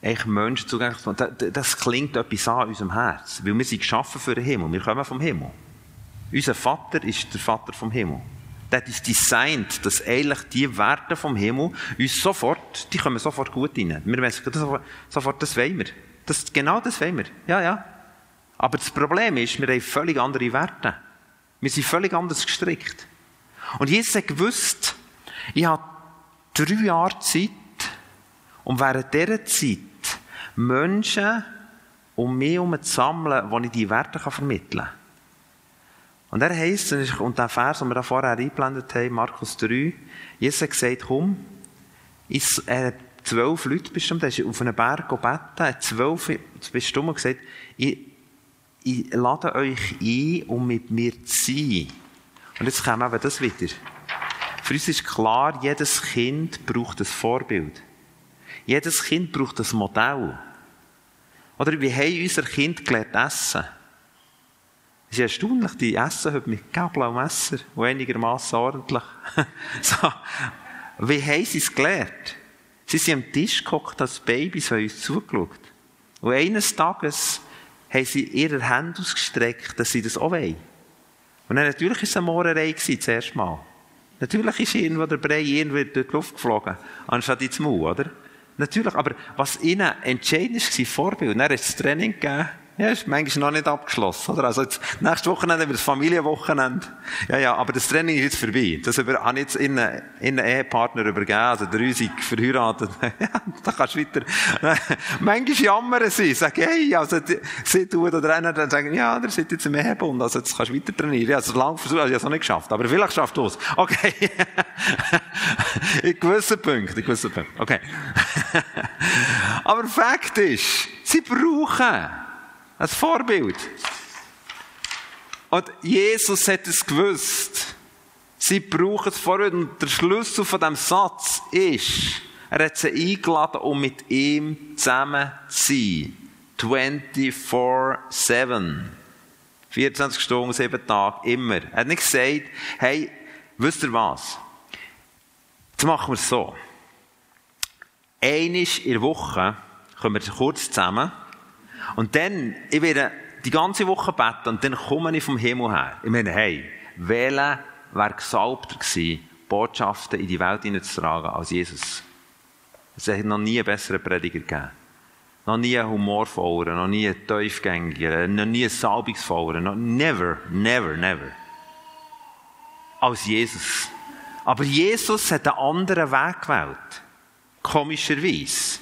echt Menschen zugänglich das, das klingt etwas an unserem Herz. Weil wir sind geschaffen für den Himmel. Wir kommen vom Himmel. Unser Vater ist der Vater vom Himmel. Der ist designt, dass eigentlich die Werte vom Himmel uns sofort, die kommen sofort gut rein. Wir wissen sofort, sofort, das wollen wir. Das, genau das wollen wir. Ja, ja. Aber das Problem ist, wir haben völlig andere Werte. Wir sind völlig anders gestrickt. Und Jesus hat gewusst, ich habe drei Jahre Zeit, um während dieser Zeit Menschen um mich herum zu sammeln, wo ich die Werte vermitteln kann. Und er heisst, und der Vers, den wir da vorher eingeblendet haben, Markus 3, Jesus hat gesagt, komm, ist, er hat zwölf Leute bestimmt, er ist auf einem Berg gebeten, er hat zwölf bestimmt und gesagt, ich, ich lade euch ein, um mit mir zu sein. Und jetzt kommen wir das wieder. Für uns ist klar, jedes Kind braucht ein Vorbild. Jedes Kind braucht ein Modell. Oder wie haben unser Kind gelernt essen? Es ist erstaunlich, die essen heute mit Gabel und Messer und einigermaßen ordentlich. so. Wie haben sie es gelernt? Sie sind am Tisch gekocht als Babys, haben uns zugeschaut. Und eines Tages haben sie ihre Hände ausgestreckt, dass sie das auch wollen. Und dann natürlich war es eine Mohrerei das erste Mal. Natürlich ist irgendwo der Brei irgendwie durch die Luft geflogen, anstatt ins Maul, oder? Natürlich, aber was ihnen entscheidend war, Vorbild. Dann hat es Training gegeben, ja, ist manchmal noch nicht abgeschlossen, oder? Also jetzt, nächstes Wochenende wird das Familienwochenende. Ja, ja, aber das Training ist jetzt vorbei. Das über, habe ich jetzt in einen, in einen Ehepartner übergeben, also der Rüsig verheiratet. ja, da kannst du weiter. manchmal jammern sie, sagen, hey, also, sie tun oder einer, dann sagen, ja, der sitzt jetzt im Ehebund, also jetzt kannst du weiter trainieren. Ja, also lang versucht, also ich habe es noch nicht geschafft, aber vielleicht schafft du es. Okay. in gewissen Punkten, in gewissen Punkten. Okay. aber Fakt ist, sie brauchen ein Vorbild. Und Jesus hat es gewusst. Sie brauchen es Vorbild. Und der Schlüssel von diesem Satz ist, er hat sie eingeladen, um mit ihm zusammen zu sein. 24-7. 24 Stunden, 7 Tage, immer. Er hat nicht gesagt, hey, wisst ihr was? Jetzt machen wir es so. Einmal in der Woche kommen wir kurz zusammen und dann, ich werde die ganze Woche beten und dann komme ich vom Himmel her. Ich meine, hey, wählen wäre gesalbter gewesen, Botschaften in die Welt hineinzutragen als Jesus. Es hat noch nie einen besseren Prediger gegeben. Noch nie einen humorvolleren, noch nie einen tiefgängigeren, noch nie einen salbungsvolleren, never, never, never. Als Jesus. Aber Jesus hat einen anderen Weg gewählt. Komischerweise.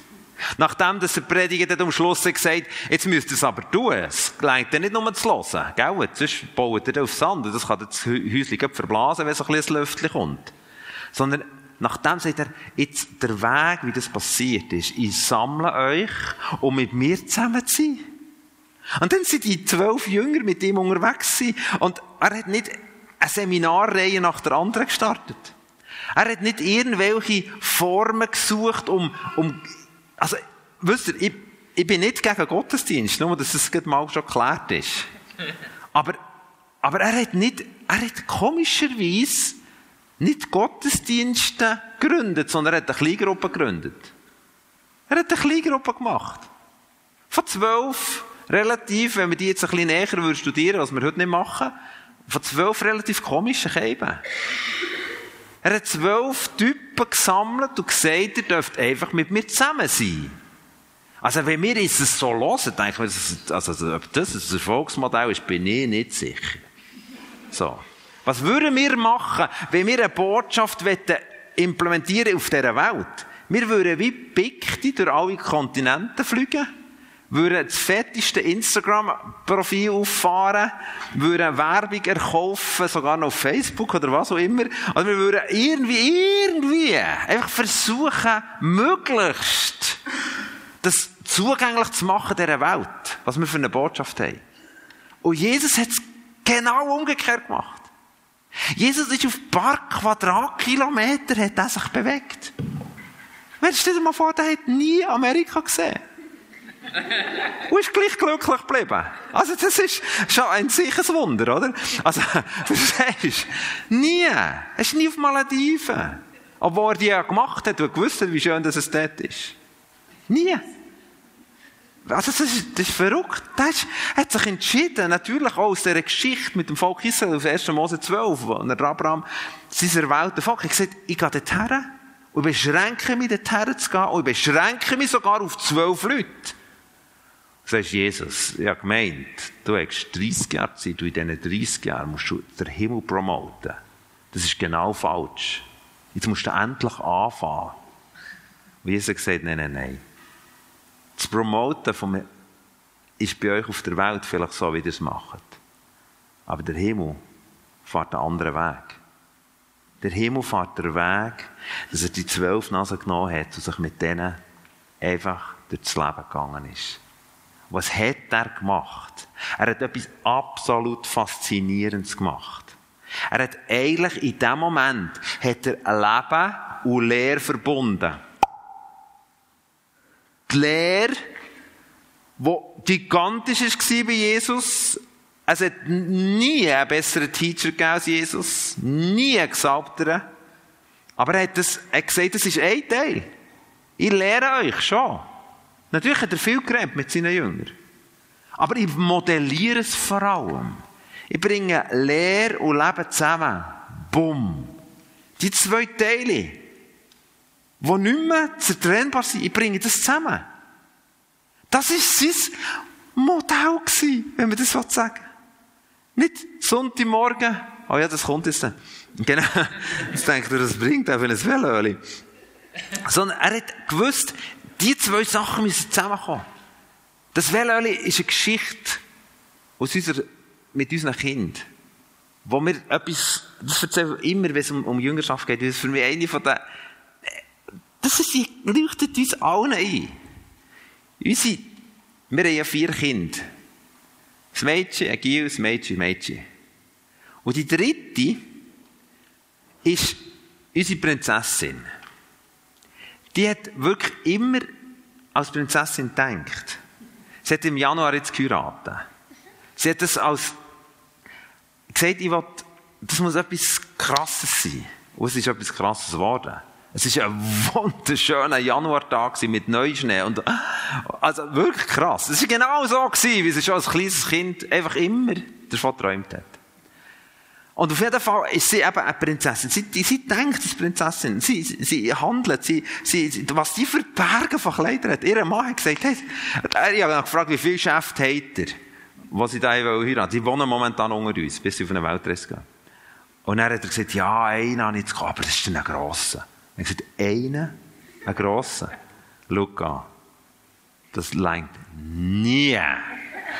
Nachdem dass der Prediger dann am Schluss gesagt jetzt müsst ihr es aber tun. Es gelangt nicht nur zu hören. Gell? Sonst baut ihr auf Sand. Das kann das Häuschen verblasen, wenn so ein bisschen Lüftchen kommt. Sondern nachdem sagt er, jetzt der Weg, wie das passiert ist, ich sammle euch, um mit mir zusammen zu sein. Und dann sind die zwölf Jünger mit ihm unterwegs gewesen. Und er hat nicht eine Seminarreihe nach der anderen gestartet. Er hat nicht irgendwelche Formen gesucht, um, um also, wisst ihr, ich, ich bin nicht gegen Gottesdienst, nur dass es mal schon geklärt ist. Aber, aber er hat nicht, er hat komischerweise nicht Gottesdienste gegründet, sondern er hat eine Kleingruppe gegründet. Er hat eine Kleingruppe gemacht. Von zwölf, relativ, wenn wir die jetzt ein bisschen näher studieren, was wir heute nicht machen, von zwölf relativ komischen Käben. Er hat zwölf Typen gesammelt und gesagt, ihr dürft einfach mit mir zusammen sein. Also, wenn wir es so hören, denke ich, also, ob das ein Erfolgsmodell ist, bin ich nicht sicher. So. Was würden wir machen, wenn wir eine Botschaft implementieren auf dieser Welt? Wir würden wie Pikti durch alle Kontinente fliegen, würden das fetteste Instagram-Profil auffahren, würden Werbung erkaufen, sogar noch auf Facebook oder was auch immer. Also wir würden irgendwie, irgendwie einfach versuchen, möglichst das zugänglich zu machen dieser Welt, was wir für eine Botschaft haben. Und Jesus hat es genau umgekehrt gemacht. Jesus ist auf ein paar Quadratkilometer hat er sich bewegt. Stell dir mal vor, der hat nie Amerika gesehen. Und ist gleich glücklich geblieben. Also, das ist schon ein sicheres Wunder, oder? Also, verstehst du? Nie. Er ist nie auf Malediven. Obwohl er die ja gemacht hat und gewusst hat, wie schön das es dort ist. Nie. Also, das ist, das ist verrückt. Der hat sich entschieden, natürlich auch aus dieser Geschichte mit dem Volk Israel, auf 1. Mose 12, wo der Abraham sein erwählter Volk, hat gesagt, ich gehe dorthin und beschränke mich, dorthin zu gehen und beschränke mich sogar auf zwölf Leute. Du sagst, Jesus, ich habe gemeint, du hast 30 Jahre Zeit, du in diesen 30 Jahren musst du den Himmel promoten. Das ist genau falsch. Jetzt musst du endlich anfangen. Und Jesus gesagt, nein, nein, nein. Das Promoten von ist bei euch auf der Welt vielleicht so, wie ihr es macht. Aber der Himmel fährt einen anderen Weg. Der Himmel fährt den Weg, dass er die zwölf Nasen genommen hat und sich mit denen einfach durchs Leben gegangen ist. Was hat er gemacht? Er hat etwas absolut Faszinierendes gemacht. Er hat eigentlich in dem Moment hat er Leben und Lehre verbunden. Die Lehre, die gigantisch war bei Jesus, es hat nie einen besseren Teacher gegeben als Jesus. Nie einen gesalbteren. Aber er hat, das, er hat gesagt, das ist ein Teil. Ich lehre euch schon. Natürlich hat er viel geredet mit seinen Jüngern. Aber ich modelliere es vor allem. Ich bringe Lehre und Leben zusammen. Bumm. Die zwei Teile, die nicht mehr zertrennbar sind, ich bringe das zusammen. Das war sein Modell wenn man das sagen Nicht Sonntagmorgen, oh ja, das kommt jetzt. Genau. Jetzt denkt er, das bringt einfach ein Velöli. Sondern er hat gewusst, die zwei Sachen müssen zusammenkommen. Das Velöli ist eine Geschichte aus unserer, mit unseren Kindern. Wo wir etwas, das erzählen wir immer, wenn es um, um Jüngerschaft geht, das ist für mich eine von den, das ist, leuchtet uns allen ein. Unsere, wir haben ja vier Kinder. Das Mädchen, ein Gil, das Mädchen, ein Mädchen. Und die dritte ist unsere Prinzessin. Die hat wirklich immer als Prinzessin gedacht. Sie hat im Januar jetzt geheiratet. Sie hat das als, gesagt, ich will, das muss etwas Krasses sein. Und es ist etwas Krasses geworden. Es war ein wunderschöner Januartag mit Neuschnee. Und, also wirklich krass. Es war genau so, gewesen, wie sie schon als kleines Kind einfach immer davon geträumt hat. Und auf jeden Fall ist sie eben eine Prinzessin. Sie, sie denkt, ist Prinzessin. Sie, sie, handelt. Sie, sie, was sie für Berge von Kleidern hat. Ihr Mann hat gesagt, hey, ich habe gefragt, wie viele Geschäfte hat er, was sie da heiraten Sie wohnen momentan unter uns, bis sie auf eine Weltreise gehen. Und dann hat er gesagt, ja, einen habe ich jetzt gehabt, aber das ist ein grosser. Er hat gesagt, einen, ein grosser. Schau an. Das längt nie.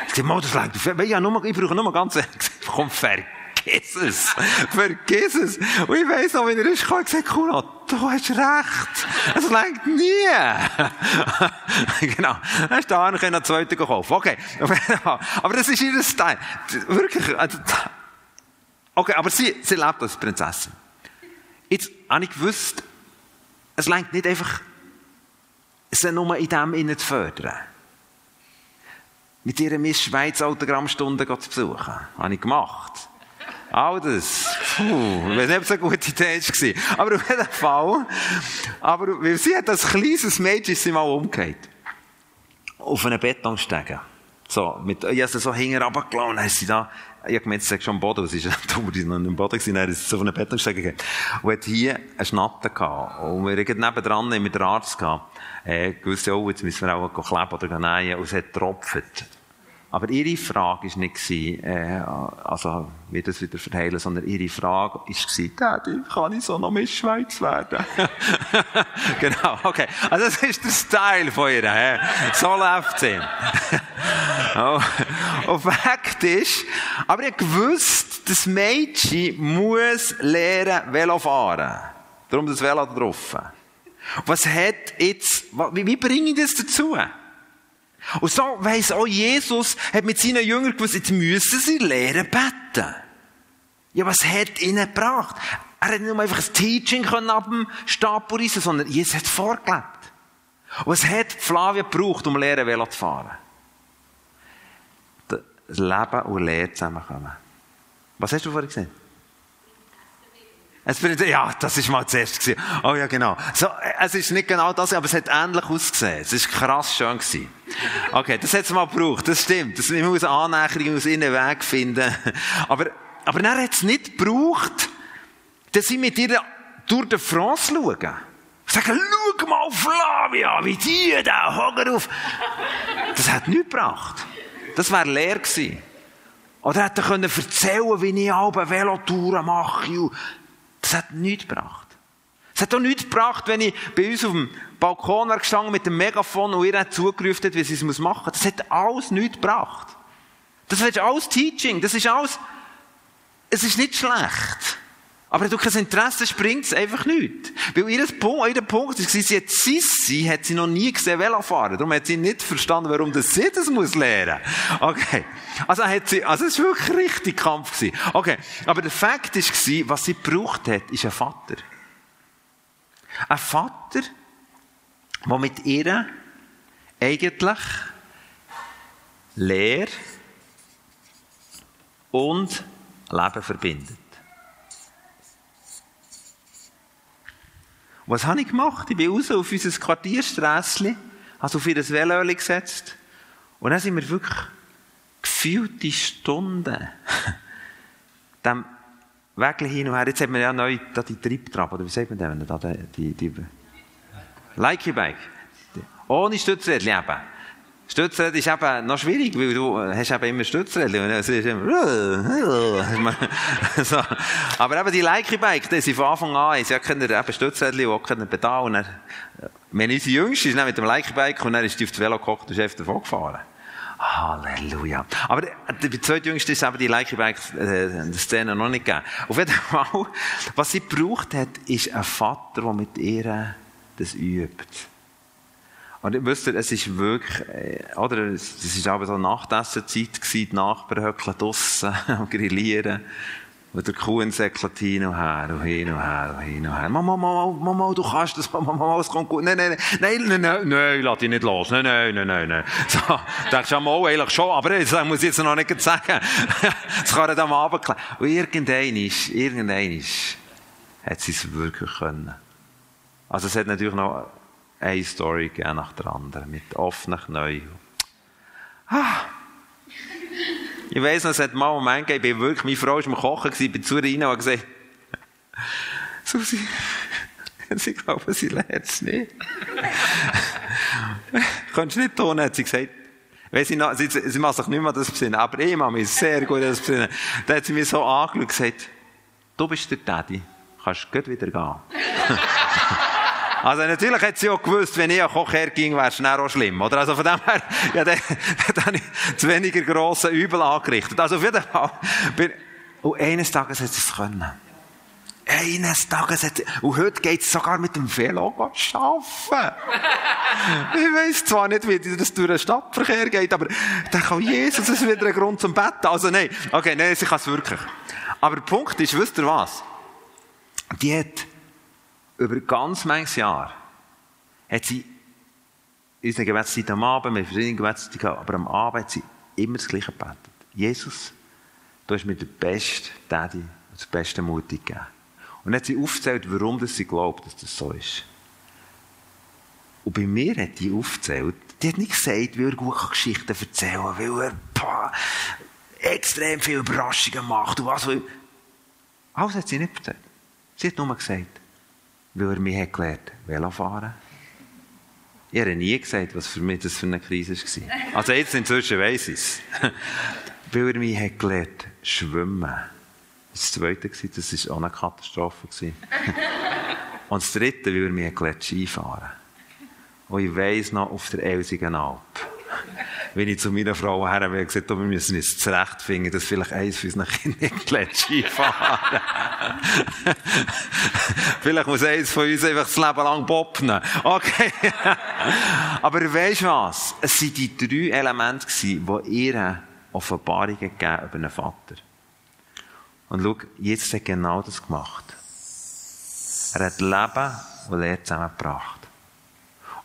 Ich sagte, das längt. Ich brauche nur ganz, komm, fertig vergiss es. Vergiss es. Und ich weiss noch, wenn er ist, gekommen, gesagt, Kuno, du hast recht. Es längt nie. genau. Dann du da einen einen zweiten kaufen. Okay. Aber das ist ihr Style. Wirklich. Also, okay, aber sie, sie lebt als Prinzessin. Jetzt habe ich gewusst, es längt nicht einfach, sie nur in dem zu fördern. Mit ihrer Miss Schweiz Autogrammstunde zu besuchen. Habe ich gemacht. All das. Puh, ich weiß nicht, es eine gute Idee war. Aber auf jeden Fall. Aber weil sie hat als kleines Mädchen sie mal umgekehrt. Auf einen Betonstegen. So, mit, ich habe sie so hinten runtergelassen, dann sie da, ich habe gemeint, sie sagt schon am Boden, was ist dumm, die noch im Boden gewesen, dann ist sie so auf einen Betonstegen gegangen. Und hat hier eine Schnatte gehabt. Und wir haben nebendran mit dem Arzt gehabt, äh, gewusst, oh, jetzt müssen wir auch kleben oder nähen, und es hat getropft. Aber ihre Frage war nicht, äh, also, wie das wieder verheilen, sondern ihre Frage war, Daddy, kann ich so noch Miss Schweiz werden? genau, okay. Also, das ist der Style von ihr, he? So läuft sie. oh, und Fakt ist, aber ich gewusst, das Mädchen muss lernen Velo fahren. Darum das Velo drauf. Was hat jetzt, wie, wie bringe ich das dazu? Und so weiss auch Jesus, hat mit seinen Jüngern gewusst, jetzt müssen sie lernen beten. Ja, was hat ihnen gebracht? Er hat nicht nur einfach ein Teaching können ab dem Stab reissen, sondern Jesus hat vorgelebt. Und was hat Flavia gebraucht, um lernen Velo zu fahren? Das Leben und Lehren zusammenkommen. Was hast du vorhin gesehen? Es ja, das ist mal zuerst gewesen. Oh ja, genau. So, es ist nicht genau das, aber es hat ähnlich ausgesehen. Es ist krass schön gewesen. Okay, das hat es mal gebraucht. Das stimmt. Das, ich muss Annäherung, ich muss innen Weg finden. Aber, aber dann hat es nicht gebraucht, dass sie mit ihr durch die France schauen. Sagen, schau mal Flavia, wie die da, hocken auf. Das hat nichts gebracht. Das wäre leer gewesen. Oder hätte er erzählen, wie ich alle Velotouren mache. Das hat nichts gebracht. Es hat auch nichts gebracht, wenn ich bei uns auf dem Balkon gestanden mit dem Megafon und ihr hat zugerufen, wie sie es machen muss. Das hat alles nichts gebracht. Das ist alles Teaching. Das ist alles, es ist nicht schlecht. Aber wenn du kein Interesse hast, bringt es einfach nichts. Weil ihr Punkt, ihr Punkt war, sie hat Sissi, hat sie noch nie gesehen Velofahren. Darum hat sie nicht verstanden, warum das sie das muss lernen. Okay. Also hat sie, also es war wirklich richtig Kampf gewesen. Okay. Aber der Fakt war, was sie gebraucht hat, ist ein Vater. Ein Vater, der mit ihr eigentlich Lehr und Leben verbindet. Was habe ich gemacht? Ich bin raus auf unser Quartiersträsschen, habe auf ihr Velo gesetzt und dann sind wir wirklich gefühlte Stunden dem Weg hin und her. Jetzt haben wir ja neu die Triebtrab, oder wie sagt man denn, die, die, die Likey-Bike. Ohne Stützrädchen eben. Stützräder ist eben noch schwierig, weil du hast eben immer Stützräder. Und es ist immer, so. Aber eben die Leike-Bike, das ist von Anfang an, sie können eben Stützräder und können Pedal. Und dann, wenn unsere Jüngste ist mit dem Leike-Bike und dann ist die auf das Velo gekocht und ist einfach davon gefahren. Halleluja. Aber der zweitjüngste ist eben die Leike-Bike-Szene noch nicht gegeben. Auf jeden Fall, was sie gebraucht hat, ist ein Vater, der mit ihr das übt. Und ich wüsste, es ist wirklich, äh, oder, es war aber so Nachtessenzeit die Nachbarn höckeln draussen und grillieren. Und der Kuhn säckelt hin und her, und hin und her, und hin und her. Mama, Mama, Mama, du kannst das, Mama, Mama, es kommt gut. Nein, nein, nein, nein, nein, nein, lass dich nicht los. Nein, nein, nein, nein, nein. So, denkst du, ja, mal, eigentlich schon, aber das muss ich jetzt noch nicht sagen. das kann er dann mal runterklären. Und irgendein ist, irgendein ist, hat sie es wirklich können. Also es hat natürlich noch, eine Story gegeben nach der anderen, mit offenen Knien. Ah. Ich weiss noch, es hat mal einen Moment gegeben, ich bin wirklich, meine Frau war am Kochen, ich bin zu ihr rein und gesagt, Susi, sie glauben, sie lernt es nicht. Kannst du nicht tun, hat sie gesagt. Weiss ich noch, sie, sie macht sich nicht mehr das besinnen, aber ich mache mich sehr gut das besinnen. Dann hat sie mich so angeschaut und gesagt, du bist der Daddy, kannst gut wieder gehen. Also natürlich hat sie auch gewusst, wenn ich ein Kocher ging, wäre es schnell auch schlimm, oder? Also von dem her, ja, dann, dann zu weniger grosse Übel angerichtet. Also auf jeden Fall, bin, und eines Tages hat sie es können. Eines Tages hat und heute geht es sogar mit dem Velo arbeiten. ich weiss zwar nicht, wie das durch den Stadtverkehr geht, aber dann kann Jesus, es ist wieder ein Grund zum Betten. Also nein, okay, nein, sie kann es wirklich. Aber der Punkt ist, wisst ihr was? Die hat über ganz manches Jahr hat sie unsere Gebetszeit am Abend, wir verschiedene Gebetszeiten aber am Abend hat sie immer das Gleiche gebetet. Jesus, du hast mir den besten Daddy das beste Mutig gegeben. Und hat sie aufgezählt, warum sie glaubt, dass das so ist. Und bei mir hat die aufgezählt, die hat nicht gesagt, weil er gut Geschichten erzählen kann, weil er pah, extrem viele Überraschungen macht und was. Alles hat sie nicht erzählt. Sie hat nur gesagt, weil er mich hat gelernt Velofahren Ich habe nie gesagt, was für mich das für eine Krise war. Also jetzt inzwischen weiss ich es. Weil er mich hat gelernt schwimmen. Das zweite war, das war auch eine Katastrophe. Und das dritte, weil er mich hat gelernt Skifahren. Und ich weiss noch, auf der Elsigenalp wenn ich zu meiner Frau her habe gesagt, wir müssen uns zurechtfinden, dass vielleicht eins von unseren Kindern nicht Skifahren Vielleicht muss eins von uns einfach das Leben lang bobnen. Okay. Aber du was? Es waren die drei Elemente, die ihr Offenbarungen gegeben über einen Vater. Und schau, jetzt hat er genau das gemacht. Er hat Leben und Lehre zusammengebracht.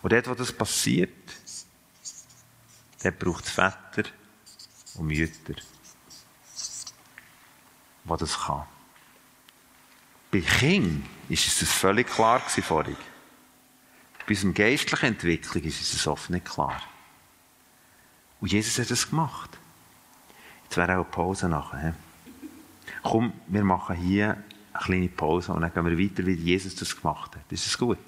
Und dort, wo das passiert, dort braucht Väter und Mütter, die das kann. Bei Kindern ist es das völlig klar vorhin. Bei unserer geistlichen Entwicklung ist es das oft nicht klar. Und Jesus hat das gemacht. Jetzt wäre auch eine Pause nachher. Komm, wir machen hier eine kleine Pause und dann gehen wir weiter, wie Jesus das gemacht hat. Ist es gut?